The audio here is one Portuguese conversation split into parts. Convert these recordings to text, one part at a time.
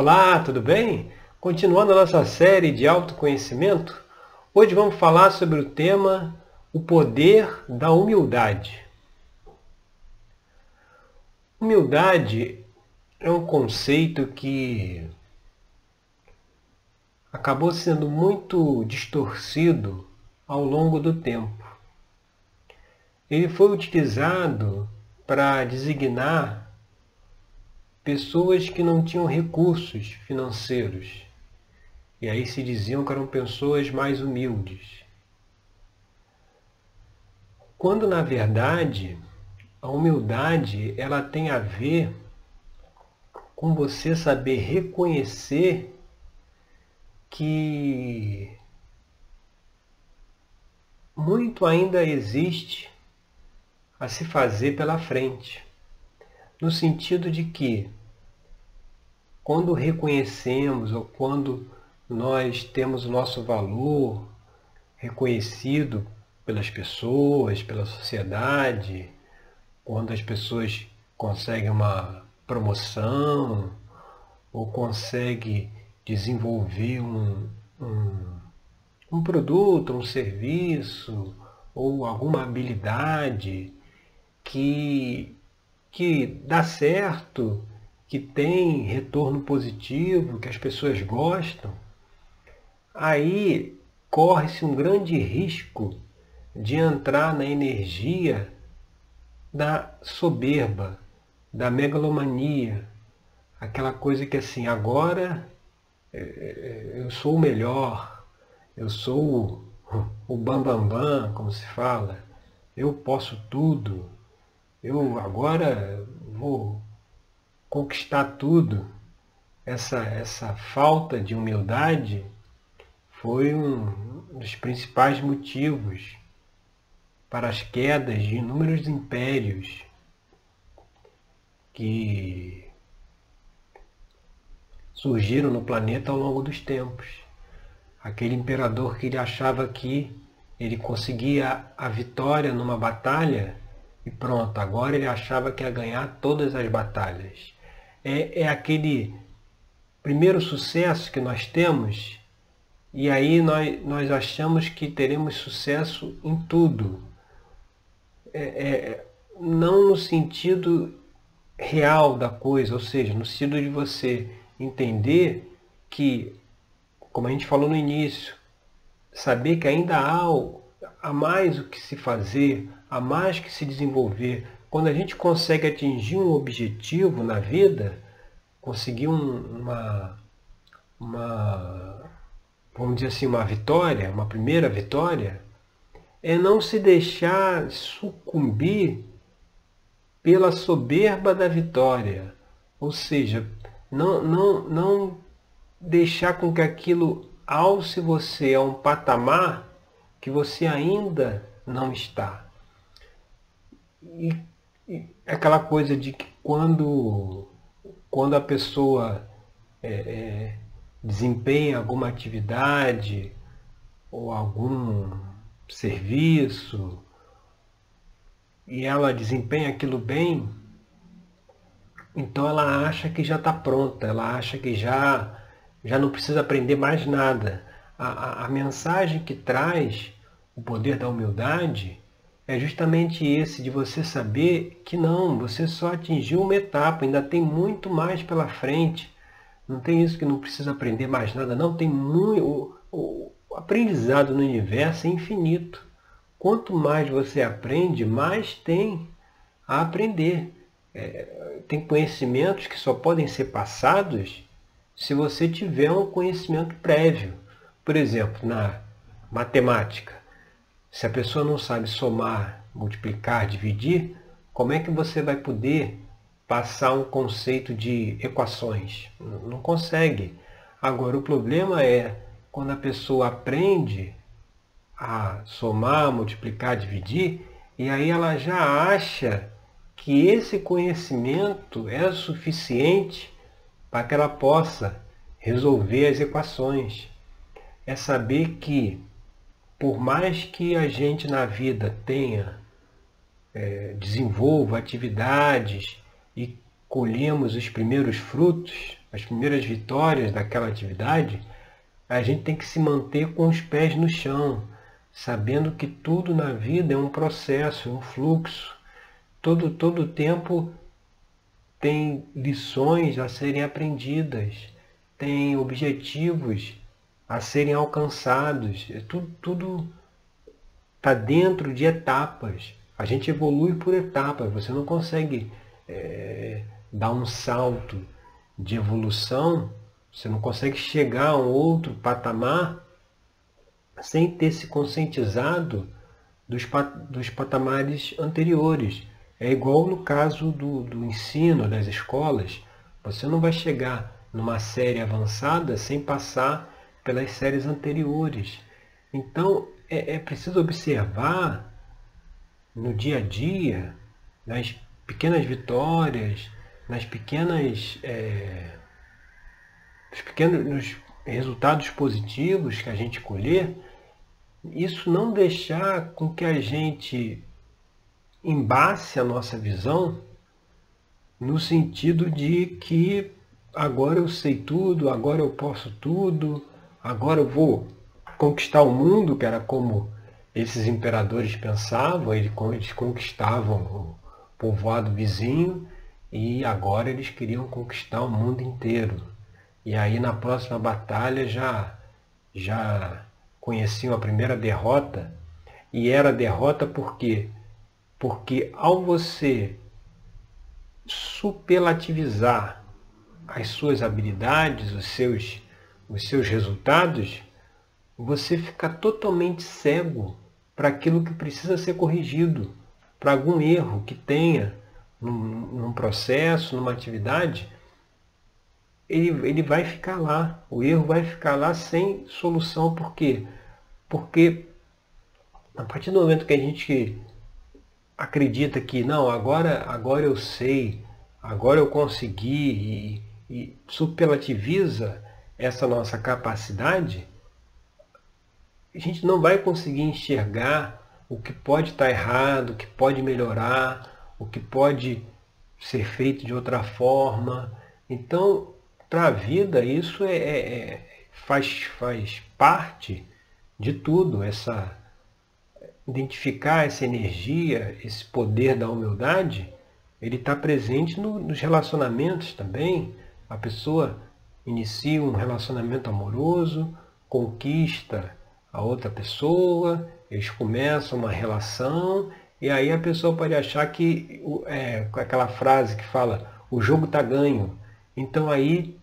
Olá, tudo bem? Continuando a nossa série de autoconhecimento, hoje vamos falar sobre o tema o poder da humildade. Humildade é um conceito que acabou sendo muito distorcido ao longo do tempo. Ele foi utilizado para designar pessoas que não tinham recursos financeiros. E aí se diziam que eram pessoas mais humildes. Quando na verdade a humildade ela tem a ver com você saber reconhecer que muito ainda existe a se fazer pela frente, no sentido de que quando reconhecemos ou quando nós temos o nosso valor reconhecido pelas pessoas, pela sociedade, quando as pessoas conseguem uma promoção ou conseguem desenvolver um, um, um produto, um serviço ou alguma habilidade que, que dá certo que tem retorno positivo, que as pessoas gostam, aí corre-se um grande risco de entrar na energia da soberba, da megalomania, aquela coisa que assim, agora é, é, eu sou o melhor, eu sou o bambambam, bam, bam, como se fala, eu posso tudo, eu agora vou conquistar tudo, essa, essa falta de humildade foi um dos principais motivos para as quedas de inúmeros impérios que surgiram no planeta ao longo dos tempos. Aquele imperador que ele achava que ele conseguia a vitória numa batalha e pronto, agora ele achava que ia ganhar todas as batalhas é, é aquele primeiro sucesso que nós temos e aí nós, nós achamos que teremos sucesso em tudo. É, é, não no sentido real da coisa, ou seja, no sentido de você entender que, como a gente falou no início, saber que ainda há, há mais o que se fazer, há mais que se desenvolver, quando a gente consegue atingir um objetivo na vida, conseguir um, uma, uma, vamos dizer assim, uma vitória, uma primeira vitória, é não se deixar sucumbir pela soberba da vitória. Ou seja, não, não, não deixar com que aquilo alce você a um patamar que você ainda não está. E aquela coisa de que quando, quando a pessoa é, é, desempenha alguma atividade ou algum serviço e ela desempenha aquilo bem, então ela acha que já está pronta, ela acha que já, já não precisa aprender mais nada. A, a, a mensagem que traz o poder da humildade é justamente esse de você saber que não, você só atingiu uma etapa, ainda tem muito mais pela frente. Não tem isso que não precisa aprender mais nada, não. Tem muito. O, o, aprendizado no universo é infinito. Quanto mais você aprende, mais tem a aprender. É, tem conhecimentos que só podem ser passados se você tiver um conhecimento prévio. Por exemplo, na matemática. Se a pessoa não sabe somar, multiplicar, dividir, como é que você vai poder passar um conceito de equações? Não consegue. Agora, o problema é quando a pessoa aprende a somar, multiplicar, dividir, e aí ela já acha que esse conhecimento é suficiente para que ela possa resolver as equações. É saber que por mais que a gente na vida tenha, é, desenvolva atividades e colhemos os primeiros frutos, as primeiras vitórias daquela atividade, a gente tem que se manter com os pés no chão, sabendo que tudo na vida é um processo, um fluxo. Todo todo tempo tem lições a serem aprendidas, tem objetivos a serem alcançados. É tudo tudo está dentro de etapas. A gente evolui por etapas. Você não consegue é, dar um salto de evolução, você não consegue chegar a um outro patamar sem ter se conscientizado dos, dos patamares anteriores. É igual no caso do, do ensino das escolas. Você não vai chegar numa série avançada sem passar pelas séries anteriores. Então é, é preciso observar no dia a dia, nas pequenas vitórias, nas pequenas, é, nos pequenos nos resultados positivos que a gente colher, isso não deixar com que a gente embace a nossa visão no sentido de que agora eu sei tudo, agora eu posso tudo, agora eu vou conquistar o mundo, que era como esses imperadores pensavam, eles conquistavam o povoado vizinho e agora eles queriam conquistar o mundo inteiro. E aí na próxima batalha já já conheciam a primeira derrota e era derrota por quê? Porque ao você superlativizar as suas habilidades, os seus, os seus resultados, você fica totalmente cego para aquilo que precisa ser corrigido, para algum erro que tenha num, num processo, numa atividade, ele, ele vai ficar lá. O erro vai ficar lá sem solução. Por quê? Porque a partir do momento que a gente acredita que não, agora, agora eu sei, agora eu consegui e, e superlativiza essa nossa capacidade, a gente não vai conseguir enxergar o que pode estar errado, o que pode melhorar, o que pode ser feito de outra forma. Então, para a vida, isso é, é, é, faz, faz parte de tudo, essa identificar essa energia, esse poder da humildade, ele está presente no, nos relacionamentos também. A pessoa inicia um relacionamento amoroso, conquista a outra pessoa, eles começam uma relação e aí a pessoa pode achar que é, aquela frase que fala o jogo está ganho. Então aí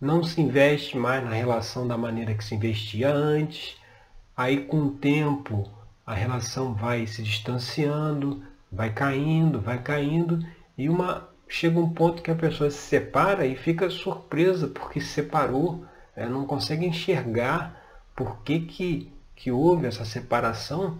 não se investe mais na relação da maneira que se investia antes. Aí com o tempo a relação vai se distanciando, vai caindo, vai caindo e uma chega um ponto que a pessoa se separa e fica surpresa porque se separou, né? não consegue enxergar por que, que, que houve essa separação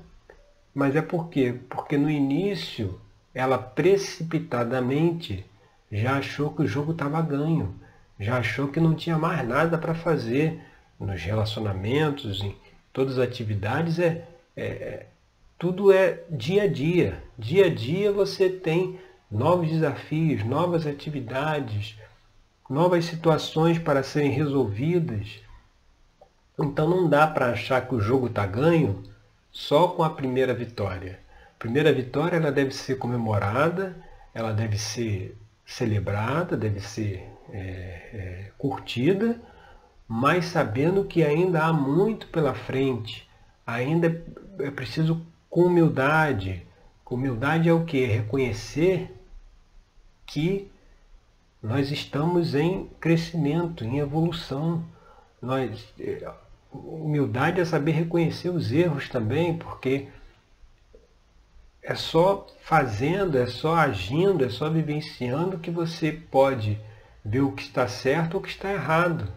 mas é por quê? Porque no início ela precipitadamente já achou que o jogo estava ganho, já achou que não tinha mais nada para fazer nos relacionamentos, em todas as atividades, é, é, é, tudo é dia a dia. Dia a dia você tem novos desafios, novas atividades, novas situações para serem resolvidas. Então não dá para achar que o jogo está ganho só com a primeira vitória. A primeira vitória ela deve ser comemorada, ela deve ser celebrada, deve ser é, é, curtida, mas sabendo que ainda há muito pela frente, ainda é preciso com humildade. Humildade é o que? Reconhecer que nós estamos em crescimento, em evolução. Nós, é, humildade é saber reconhecer os erros também, porque é só fazendo, é só agindo, é só vivenciando que você pode ver o que está certo ou o que está errado.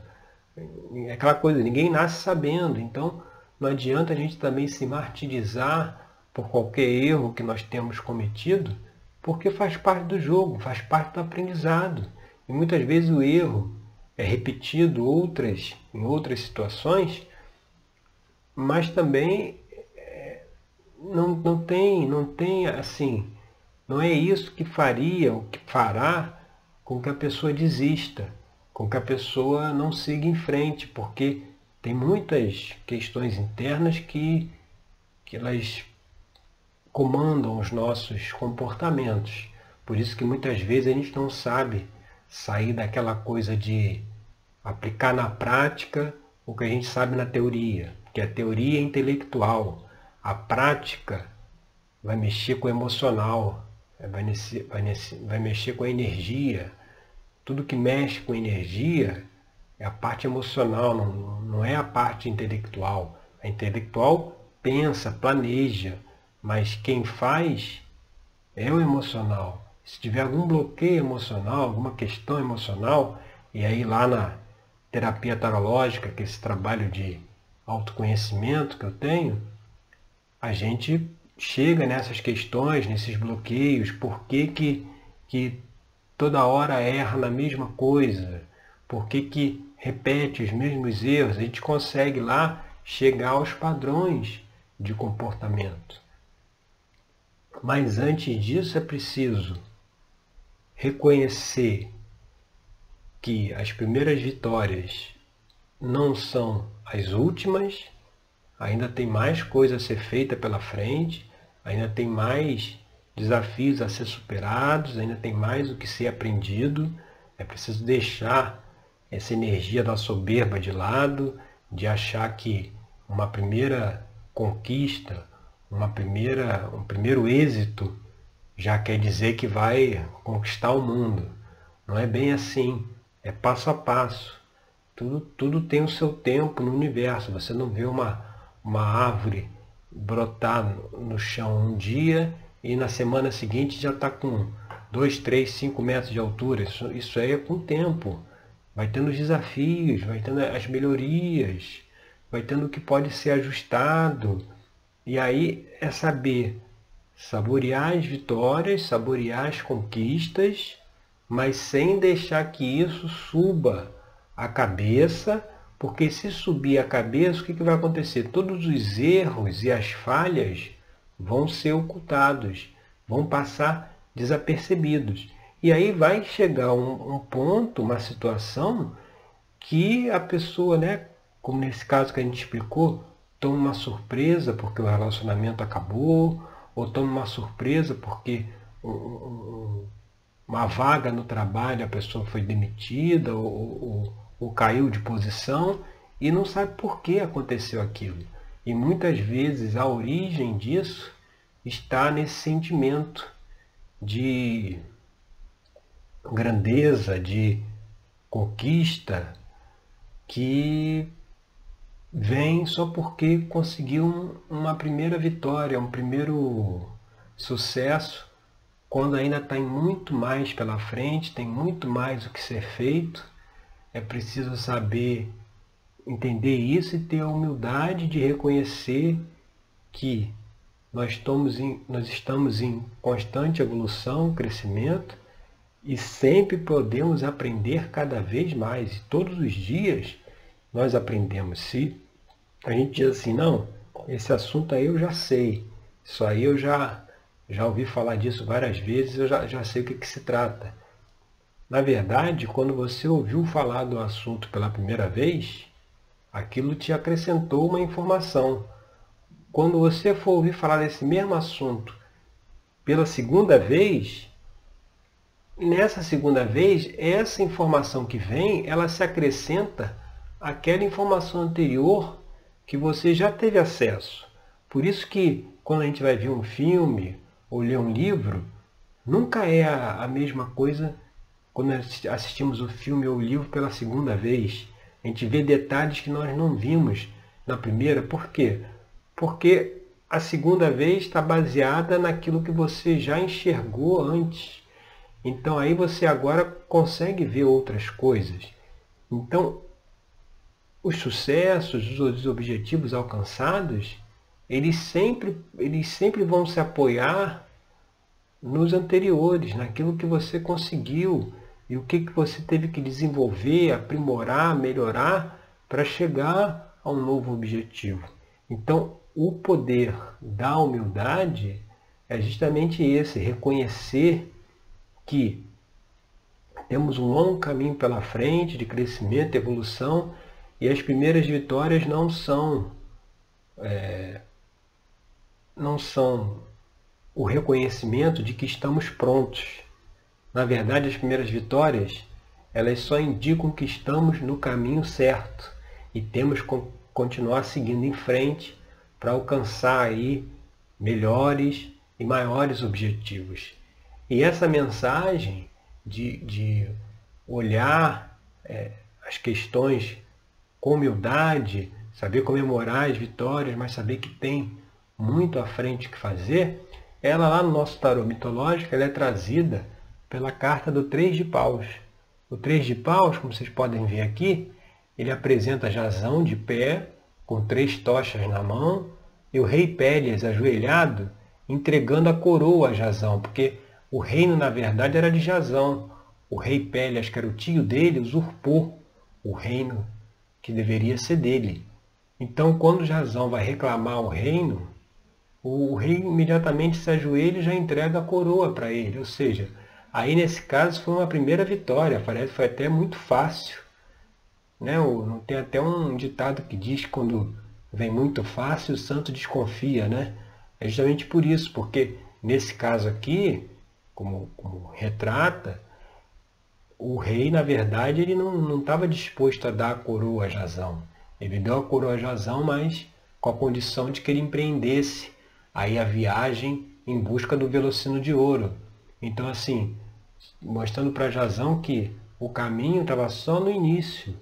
É aquela coisa, ninguém nasce sabendo, então não adianta a gente também se martirizar por qualquer erro que nós temos cometido, porque faz parte do jogo, faz parte do aprendizado. E muitas vezes o erro é repetido outras, em outras situações mas também é, não, não tem, não tem assim, não é isso que faria, o que fará com que a pessoa desista, com que a pessoa não siga em frente, porque tem muitas questões internas que, que elas comandam os nossos comportamentos. Por isso que muitas vezes a gente não sabe sair daquela coisa de aplicar na prática o que a gente sabe na teoria, que a teoria é intelectual, a prática vai mexer com o emocional, vai, nesse, vai, nesse, vai mexer com a energia. Tudo que mexe com energia é a parte emocional, não, não é a parte intelectual. A intelectual pensa, planeja, mas quem faz é o emocional. Se tiver algum bloqueio emocional, alguma questão emocional, e aí lá na terapia tarológica, que é esse trabalho de autoconhecimento que eu tenho, a gente chega nessas questões, nesses bloqueios, por que, que, que toda hora erra na mesma coisa, por que, que repete os mesmos erros, a gente consegue lá chegar aos padrões de comportamento. Mas antes disso é preciso reconhecer que as primeiras vitórias não são as últimas, ainda tem mais coisa a ser feita pela frente, ainda tem mais desafios a ser superados, ainda tem mais o que ser aprendido. É preciso deixar essa energia da soberba de lado, de achar que uma primeira conquista, uma primeira, um primeiro êxito já quer dizer que vai conquistar o mundo. Não é bem assim. É passo a passo. Tudo, tudo tem o seu tempo no universo. Você não vê uma, uma árvore brotar no chão um dia e na semana seguinte já está com 2, 3, 5 metros de altura. Isso, isso aí é com o tempo. Vai tendo os desafios, vai tendo as melhorias, vai tendo o que pode ser ajustado. E aí é saber saborear as vitórias, saborear as conquistas, mas sem deixar que isso suba a cabeça, porque se subir a cabeça, o que, que vai acontecer? Todos os erros e as falhas vão ser ocultados, vão passar desapercebidos. E aí vai chegar um, um ponto, uma situação, que a pessoa, né, como nesse caso que a gente explicou, toma uma surpresa porque o relacionamento acabou, ou toma uma surpresa porque uma vaga no trabalho a pessoa foi demitida ou, ou, ou caiu de posição e não sabe por que aconteceu aquilo. E muitas vezes a origem disso está nesse sentimento de grandeza, de conquista, que vem só porque conseguiu uma primeira vitória, um primeiro sucesso, quando ainda tem muito mais pela frente, tem muito mais o que ser feito. É preciso saber entender isso e ter a humildade de reconhecer que nós estamos em, nós estamos em constante evolução, crescimento e sempre podemos aprender cada vez mais. E todos os dias nós aprendemos. Se a gente diz assim, não, esse assunto aí eu já sei, isso aí eu já, já ouvi falar disso várias vezes, eu já, já sei o que, que se trata. Na verdade, quando você ouviu falar do assunto pela primeira vez, aquilo te acrescentou uma informação. Quando você for ouvir falar desse mesmo assunto pela segunda vez, nessa segunda vez, essa informação que vem, ela se acrescenta aquela informação anterior que você já teve acesso. Por isso que quando a gente vai ver um filme ou ler um livro, nunca é a, a mesma coisa quando assistimos o filme ou o livro pela segunda vez. A gente vê detalhes que nós não vimos na primeira. Por quê? Porque a segunda vez está baseada naquilo que você já enxergou antes. Então aí você agora consegue ver outras coisas. Então os sucessos, os objetivos alcançados, eles sempre, eles sempre vão se apoiar nos anteriores, naquilo que você conseguiu e o que, que você teve que desenvolver, aprimorar, melhorar para chegar a um novo objetivo. Então, o poder da humildade é justamente esse, reconhecer que Temos um longo caminho pela frente de crescimento, evolução, e as primeiras vitórias não são é, não são o reconhecimento de que estamos prontos. Na verdade, as primeiras vitórias elas só indicam que estamos no caminho certo e temos que continuar seguindo em frente para alcançar aí melhores e maiores objetivos. E essa mensagem de, de olhar é, as questões com humildade, saber comemorar as vitórias, mas saber que tem muito à frente que fazer, ela lá no nosso tarô mitológico ela é trazida pela carta do Três de Paus. O Três de Paus, como vocês podem ver aqui, ele apresenta Jazão de pé, com três tochas na mão, e o rei Pélias ajoelhado, entregando a coroa a Jazão, porque o reino, na verdade, era de Jazão. O rei Pélias, que era o tio dele, usurpou o reino que deveria ser dele. Então, quando Jazão vai reclamar o reino, o rei imediatamente se ajoelha e já entrega a coroa para ele. Ou seja, aí nesse caso foi uma primeira vitória, parece foi até muito fácil. Né? Tem até um ditado que diz que quando vem muito fácil, o santo desconfia. Né? É justamente por isso, porque nesse caso aqui, como, como retrata, o rei, na verdade, ele não estava disposto a dar a coroa a Jazão. Ele deu a coroa a Jazão, mas com a condição de que ele empreendesse aí a viagem em busca do velocino de ouro. Então, assim, mostrando para Jazão que o caminho estava só no início,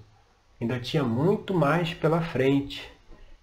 ainda tinha muito mais pela frente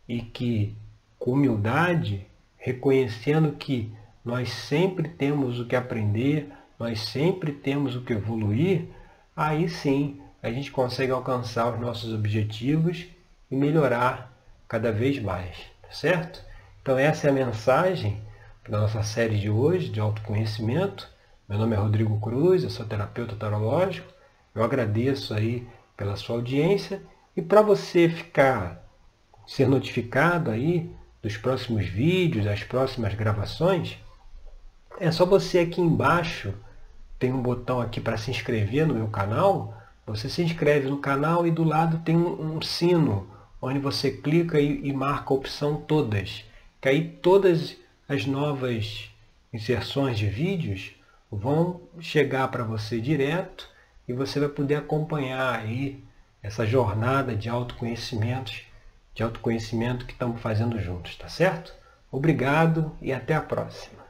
e que, com humildade, reconhecendo que nós sempre temos o que aprender, nós sempre temos o que evoluir, aí sim a gente consegue alcançar os nossos objetivos e melhorar cada vez mais, tá certo? Então essa é a mensagem da nossa série de hoje de autoconhecimento. Meu nome é Rodrigo Cruz, eu sou terapeuta tarológico. Eu agradeço aí pela sua audiência e para você ficar ser notificado aí dos próximos vídeos, das próximas gravações, é só você aqui embaixo tem um botão aqui para se inscrever no meu canal. Você se inscreve no canal e do lado tem um, sino onde você clica e, e marca a opção todas que aí todas as novas inserções de vídeos vão chegar para você direto e você vai poder acompanhar aí essa jornada de autoconhecimentos, de autoconhecimento que estamos fazendo juntos, tá certo? Obrigado e até a próxima.